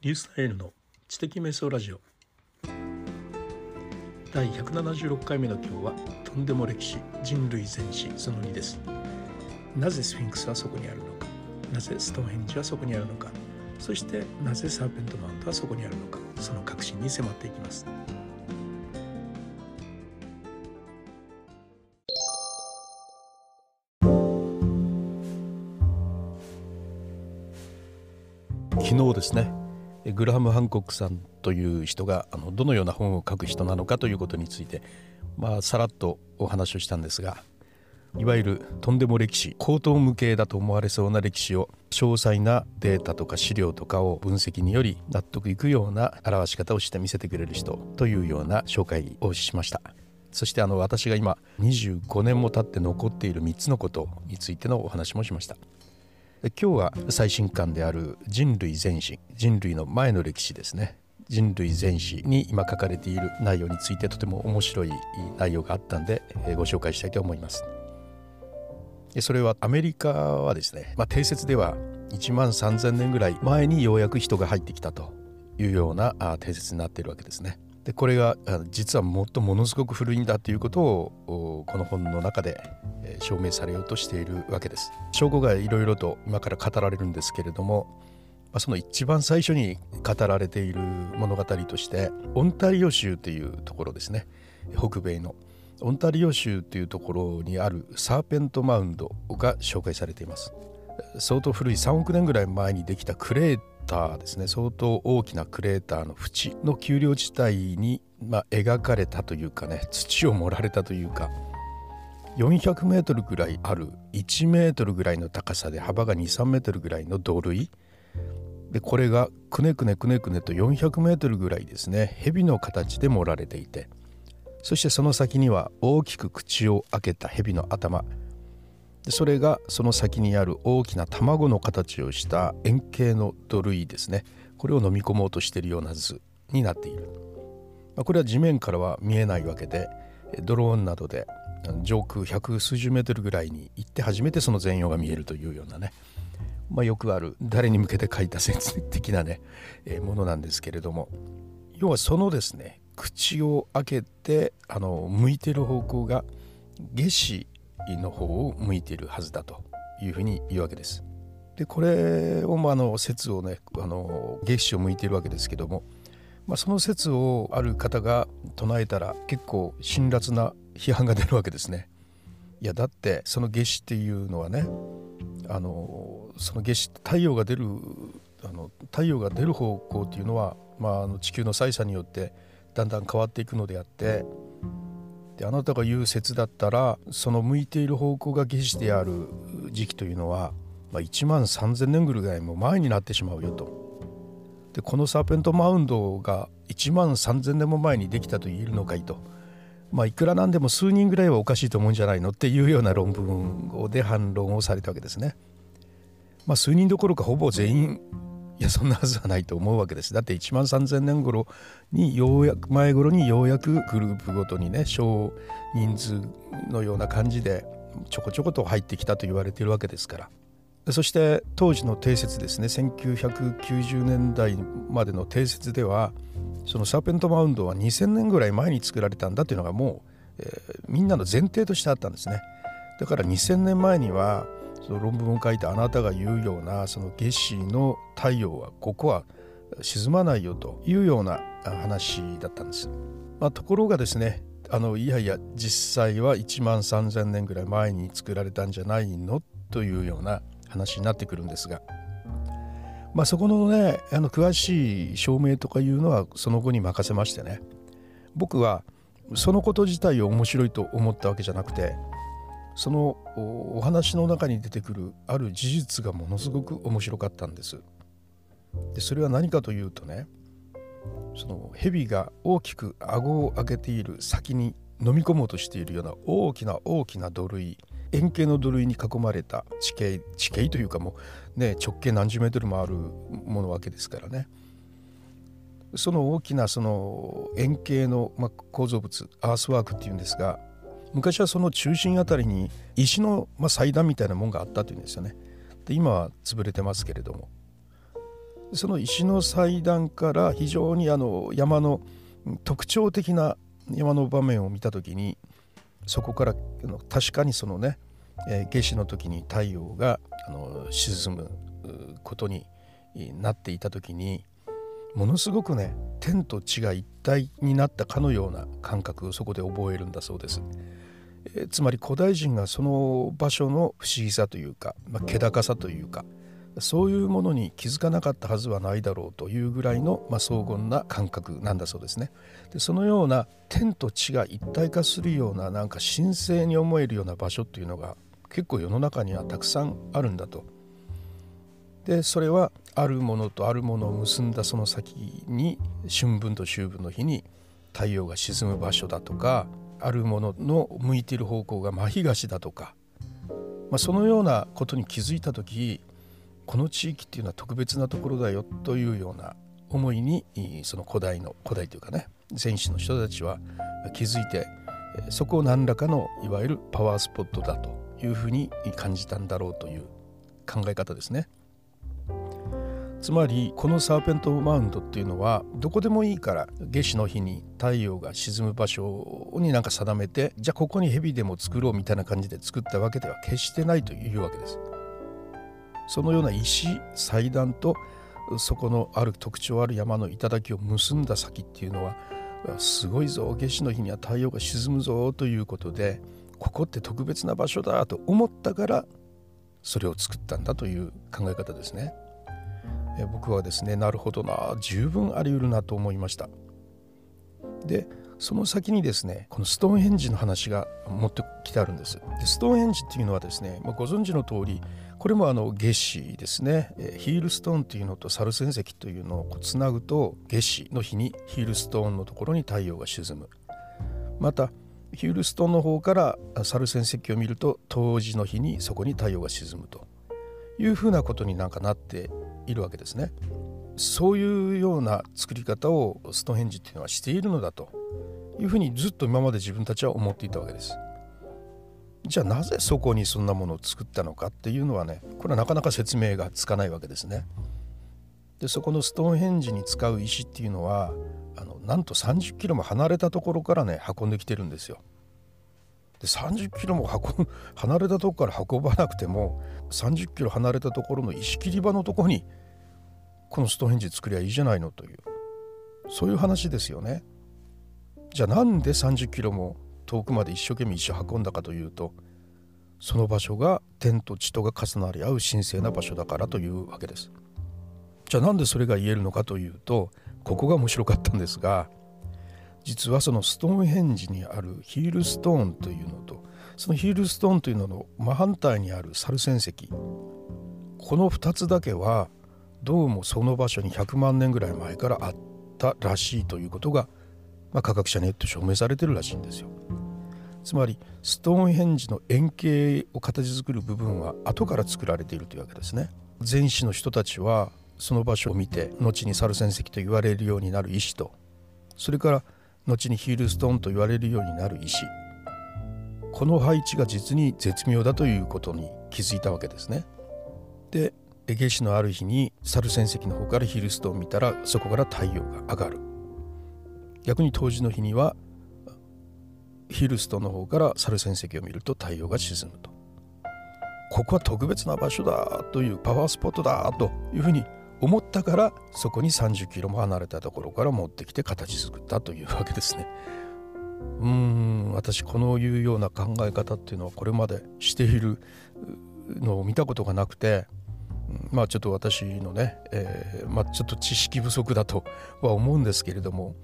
ニュースタイルの知的瞑想ラジオ。第176回目の今日はとんでも歴史人類全史その2です。なぜスフィンクスはそこにあるのか。なぜストーンヘンジはそこにあるのか。そしてなぜサーペントマウントはそこにあるのか。その核心に迫っていきます。昨日ですね。グラハム・ハンコックさんという人があのどのような本を書く人なのかということについて、まあ、さらっとお話をしたんですがいわゆるとんでも歴史高等無形だと思われそうな歴史を詳細なデータとか資料とかを分析により納得いくような表し方をして見せてくれる人というような紹介をしました。そしてあの私が今25年も経って残っている3つのことについてのお話もしました。今日は最新刊である人類全史人類の前の歴史ですね。人類全史に今書かれている内容についてとても面白い内容があったんでご紹介したいと思います。それはアメリカはですね、まあ、定説では1万3000年ぐらい前にようやく人が入ってきたというような定説になっているわけですね。でこれが実はもっとものすごく古いんだということをこの本の中で証明されようとしているわけです。証拠がいろいろと今から語られるんですけれどもその一番最初に語られている物語としてオンタリオ州というところですね。北米の。オンタリオ州というところにあるサーペントマウンドが紹介されています。相当古い。3億年ぐらい前にできたクレーターですね。相当大きなクレーターの縁の丘陵地帯に、まあ、描かれたというかね土を盛られたというか400メートルぐらいある1メートルぐらいの高さで幅が23メートルぐらいの土塁。でこれがくねくねくねくねと400メートルぐらいですね蛇の形で盛られていて。そしてその先には大きく口を開けた蛇の頭。でそれがその先にある大きな卵の形をした円形の土塁ですね。これを飲み込もうとしているような図になっている、まあ、これは地面からは見えないわけでドローンなどで上空百数十メートルぐらいに行って初めてその全容が見えるというようなね、まあ、よくある誰に向けて書いた説的なね、え、ものなんですけれども。要はそのですね口を開けてあの向いてる方向が夏至の方を向いているはずだというふうに言うわけです。でこれを、まあ、の説をねあの月子を向いているわけですけども、まあ、その説をある方が唱えたら結構辛辣な批判が出るわけですね。いやだってその夏至っていうのはねあのその夏至太陽が出るあの太陽が出る方向っていうのは、まあ、あの地球の採算によってだんだん変わっていくのであってであなたが言う説だったらその向いている方向が夏至である時期というのは、まあ、1万3,000年ぐらいも前になってしまうよと。でこのサーペントマウンドが1万3,000年も前にできたと言えるのかいと。まあ、いくらなんでも数人ぐらいはおかしいと思うんじゃないのっていうような論文で反論をされたわけですね。まあ、数人どころかほぼ全員いやそんなはずはないと思うわけですだって1万3,000年頃にようやく前頃にようやくグループごとにね少人数のような感じでちょこちょこと入ってきたと言われているわけですから。そして当時の定説ですね。1990年代までの定説ではそのサーペントマウンドは2,000年ぐらい前に作られたんだというのがもう、えー、みんなの前提としてあったんですね。だから2,000年前にはその論文を書いたあなたが言うようなその夏至の太陽はここは沈まないよというような話だったんです。まあ、ところがですねあのいやいや実際は1万3,000年ぐらい前に作られたんじゃないのというような話になってくるんですが、まあ、そこのねあの詳しい証明とかいうのはその後に任せましてね僕はそのこと自体を面白いと思ったわけじゃなくてそのお話の中に出てくるある事実がものすごく面白かったんです。でそれは何かというとねその蛇が大きく顎を上げている先に飲み込もうとしているような大きな大きな土塁円形の土塁に囲まれた地形地形というかもうね直径何十メートルもあるものわけですからねその大きなその円形の、ま構造物アースワークっていうんですが昔はその中心あたりに石の、まあ、祭壇みたいなもんがあったというんですよね。で今は潰れてますけれどもその石の祭壇から非常にあの山の特徴的な山の場面を見た時にそこから確かにそのね、え、夏至の時に太陽があの沈むことになっていた時にものすごくね天と地が一体になったかのような感覚をそこで覚えるんだそうです。えー、つまり古代人がその場所の不思議さというか、まあ、気高さというかそういうものに気づかなかったはずはないだろうというぐらいの、まあ、荘厳な感覚なんだそうですね。でそのような天と地が一体化するようななんか神聖に思えるような場所っていうのが結構世の中にはたくさんあるんだと。でそれはあるものとあるものを結んだその先に春分と秋分の日に太陽が沈む場所だとかあるものの向いている方向が真東だとか、まあ、そのようなことに気づいた時この地域っていうのは特別なところだよというような思いにその古代の古代というかね戦士の人たちは気づいてそこを何らかのいわゆるパワースポットだというふうに感じたんだろうという考え方ですね。つまりこのサーペントマウントっていうのはどこでもいいから夏至の日に太陽が沈む場所になんか定めてじゃあここに蛇でも作ろうみたいな感じで作ったわけでは決してないというわけです。そのような石祭壇とそこのある特徴ある山の頂を結んだ先っていうのはすごいぞ夏至の日には太陽が沈むぞということでここって特別な場所だと思ったからそれを作ったんだという考え方ですね。え僕はですねなるほどな十分あり得るなと思いました。でその先にですねこのストーンヘンジの話が持ってきてあるんです。でストーンヘンジっていうのはですね、まあ、ご存知の通りこれもあの月子ですねヒールストーンというのとサル戦石というのをつなぐと月子の日にヒールストーンのところに太陽が沈むまたヒールストーンの方からサル戦石を見ると冬至の日にそこに太陽が沈むというふうなことになんかなっているわけですね。そういうような作り方をストーンヘンジっていうのはしているのだというふうにずっと今まで自分たちは思っていたわけです。じゃあなぜそこにそんなものを作ったのかっていうのはねこれはなかなか説明がつかないわけですね。でそこのストーンヘンジに使う石っていうのはあのなんと30キロも離れたところからね運んできてるんですよ。で30キロも運 離れたとこから運ばなくても30キロ離れたところの石切り場のとこにこのストーンヘンジ作りゃいいじゃないのというそういう話ですよね。じゃあなんで30キロも遠くまで一生懸命石を運んだかというとその場所が天と地とが重なり合う神聖な場所だからというわけです。じゃあなんでそれが言えるのかというとここが面白かったんですが実はそのストーンヘンジにあるヒールストーンというのとそのヒールストーンというのの真反対にあるサル戦石この2つだけはどうもその場所に100万年ぐらい前からあったらしいということが、まあ、科学者によって証明されてるらしいんですよ。つまりストーンヘンジの円形を形作る部分は後から作られているというわけですね。前史の人たちはその場所を見て後にサル戦石と言われるようになる石とそれから後にヒールストーンと言われるようになる石。この配置が実に絶妙だということに気づいたわけですね。で夏至のある日にサル戦石の方からヒルストーンを見たらそこから太陽が上がる。逆に冬至の日にはヒルストの方からサル戦石を見ると太陽が沈むと。ここは特別な場所だというパワースポットだというふうに思ったからそこに30キロも離れたところから持ってきて形作ったというわけですね。うーん私このいうような考え方っていうのはこれまでしているのを見たことがなくてまあちょっと私のね、えー、まあ、ちょっと知識不足だとは思うんですけれども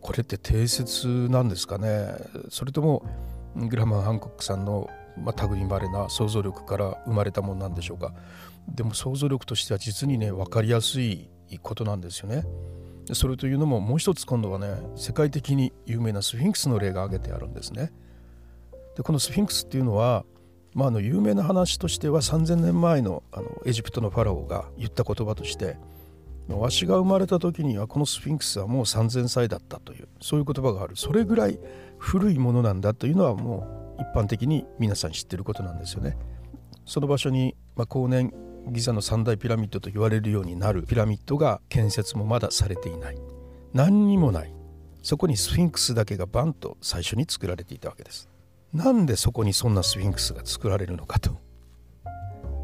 これって定説なんですかねそれともグラマン・ハンコックさんの、まあ、類まれな想像力から生まれたものなんでしょうかでも想像力としては実にね分かりやすいことなんですよね。それというのももう一つ今度はね世界的に有名なスフィンクスの例が挙げてあるんですね。でこのスフィンクスっていうのは、まあ、あの有名な話としては3,000年前のあのエジプトのファラオが言った言葉としてわしが生まれた時にはこのスフィンクスはもう3,000歳だったというそういう言葉があるそれぐらい古いものなんだというのはもう一般的に皆さん知ってることなんですよね。その場所に、まあ、後年ギザの三大ピラミッドと言われるようになるピラミッドが建設もまだされていない。何にもない。そこにスフィンクスだけがバンと最初に作られていたわけです。なんでそこにそんなスフィンクスが作られるのかと。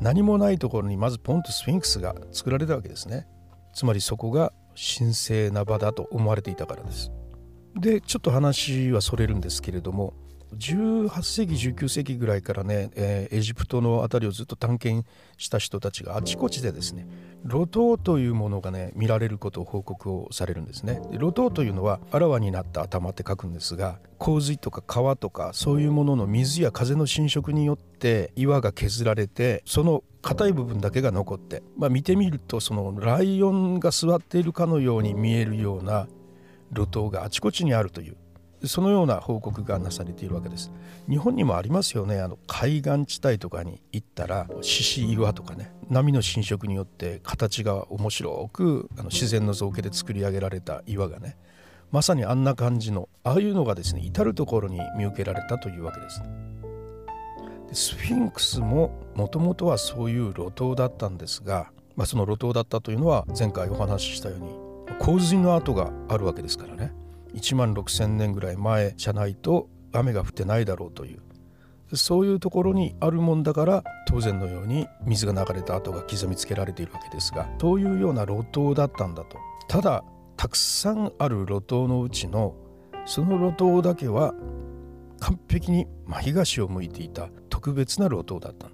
何もないところにまずポンとスフィンクスが作られたわけですね。つまりそこが神聖な場だと思われていたからです。でちょっと話はそれるんですけれども18世紀19世紀ぐらいからね、えー、エジプトの辺りをずっと探検した人たちがあちこちでですね露頭というものがね見られることを報告をされるんですね。露頭というのはあらわになった頭って書くんですが洪水とか川とかそういうものの水や風の侵食によって岩が削られてその硬い部分だけが残って、まあ、見てみるとそのライオンが座っているかのように見えるような露頭があちこちにあるというそのような報告がなされているわけです。日本にもありますよね。あの海岸地帯とかに行ったら獅子岩とかね波の侵食によって形が面白くあの自然の造形で作り上げられた岩がねまさにあんな感じのああいうのがですね至る所に見受けられたというわけです。スフィンクスももともとはそういう路頭だったんですが、まあ、その路頭だったというのは前回お話ししたように洪水の跡があるわけですからね。1万6,000年ぐらい前じゃないと雨が降ってないだろうという。そういうところにあるもんだから当然のように水が流れた跡が刻みつけられているわけですがそういうような路頭だったんだと。ただたくさんある路頭のうちのその路頭だけは完璧に真東を向いていた特別な路頭だった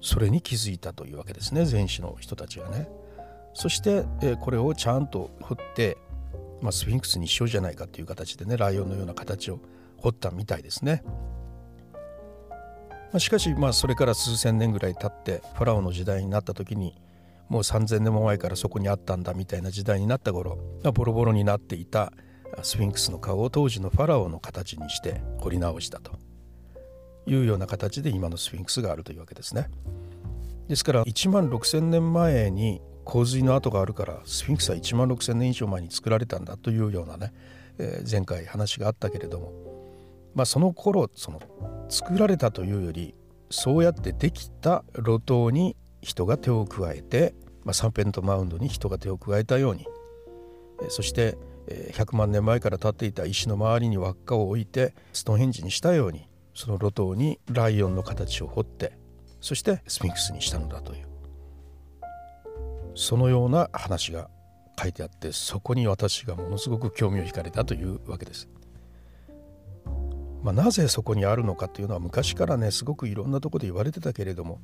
それに気づいたというわけですね前史の人たちがね。そして、えこれをちゃんと掘ってまあ、スフィンクスにしようじゃないかという形でねライオンのような形を彫ったみたいですね。まあ、しかしまあそれから数千年ぐらい経ってファラオの時代になった時にもう3,000年も前からそこにあったんだみたいな時代になった頃、ま、ボロボロになっていたスフィンクスの顔を当時のファラオの形にして彫り直したというような形で今のスフィンクスがあるというわけですね。ですから1万6,000年前に洪水の跡があるからスフィンクスは1万6,000年以上前に作られたんだというようなね、えー、前回話があったけれども、まあ、その頃その作られたというよりそうやってできた路頭に人が手を加えて、まあ、サンペントマウンドに人が手を加えたように、そして100万年前から立っていた石の周りに輪っかを置いてストーンヘンジにしたようにその路頭にライオンの形を彫ってそしてスフィンクスにしたのだという。そのような話が書いてあってそこに私がものすごく興味を惹かれたというわけです。まあ、なぜそこにあるのかというのは昔からねすごくいろんなとこで言われてたけれども、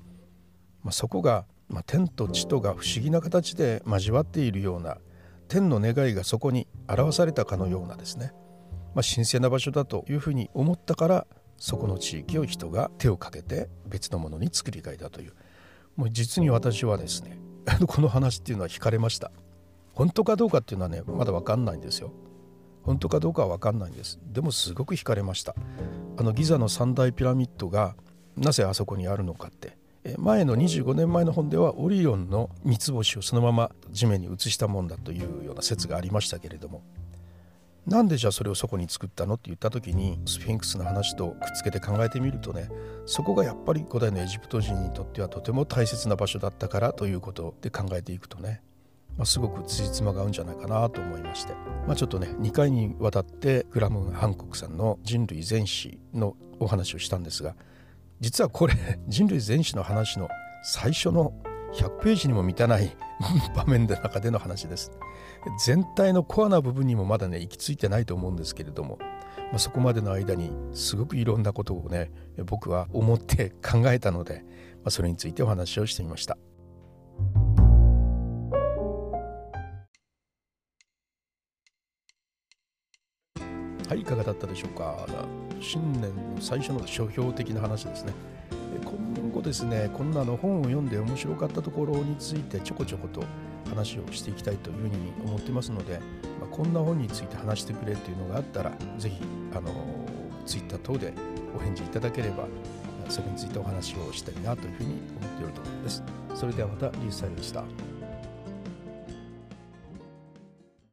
まあ、そこが、まあ、天と地とが不思議な形で交わっているような天の願いがそこに表されたかのようなですね、まあ、神聖な場所だというふうに思ったからそこの地域を人が手をかけて別のものに作り変えたというもう実に私はですね この話っていうのは惹かれました。本当かどうかっていうのはねまだ分かんないんですよ。本当かどうかは分かんないんです。でもすごく惹かれました。あのギザの三大ピラミッドがなぜあそこにあるのかって。前の25年前の本ではオリオンの三つ星をそのまま地面に移したもんだというような説がありましたけれども。なんでじゃあそれをそこに作ったのって言った時にスフィンクスの話とくっつけて考えてみるとねそこがやっぱり古代のエジプト人にとってはとても大切な場所だったからということで考えていくとね、まあ、すごく辻褄が合うんじゃないかなと思いまして、まあ、ちょっとね2回にわたってグラム・ハンコックさんの人類全史のお話をしたんですが実はこれ人類全史の話の最初の100ページにも満たない 場面の中での話です。全体のコアな部分にもまだね行き着いてないと思うんですけれども、まあ、そこまでの間にすごくいろんなことをね僕は思って考えたので、まあ、それについてお話をしてみました。はい、いかがだったでしょうか？新年の最初の書評的な話ですね。後ですね、こんなの本を読んで面白かったところについてちょこちょこと話をしていきたいというふうに思ってますので、まあ、こんな本について話してくれというのがあったら、ぜひ、あの、ツイッター等でお返事いただければ、それについてお話をしたいなというふうに思っているところです。それではまた、リュウサイでした。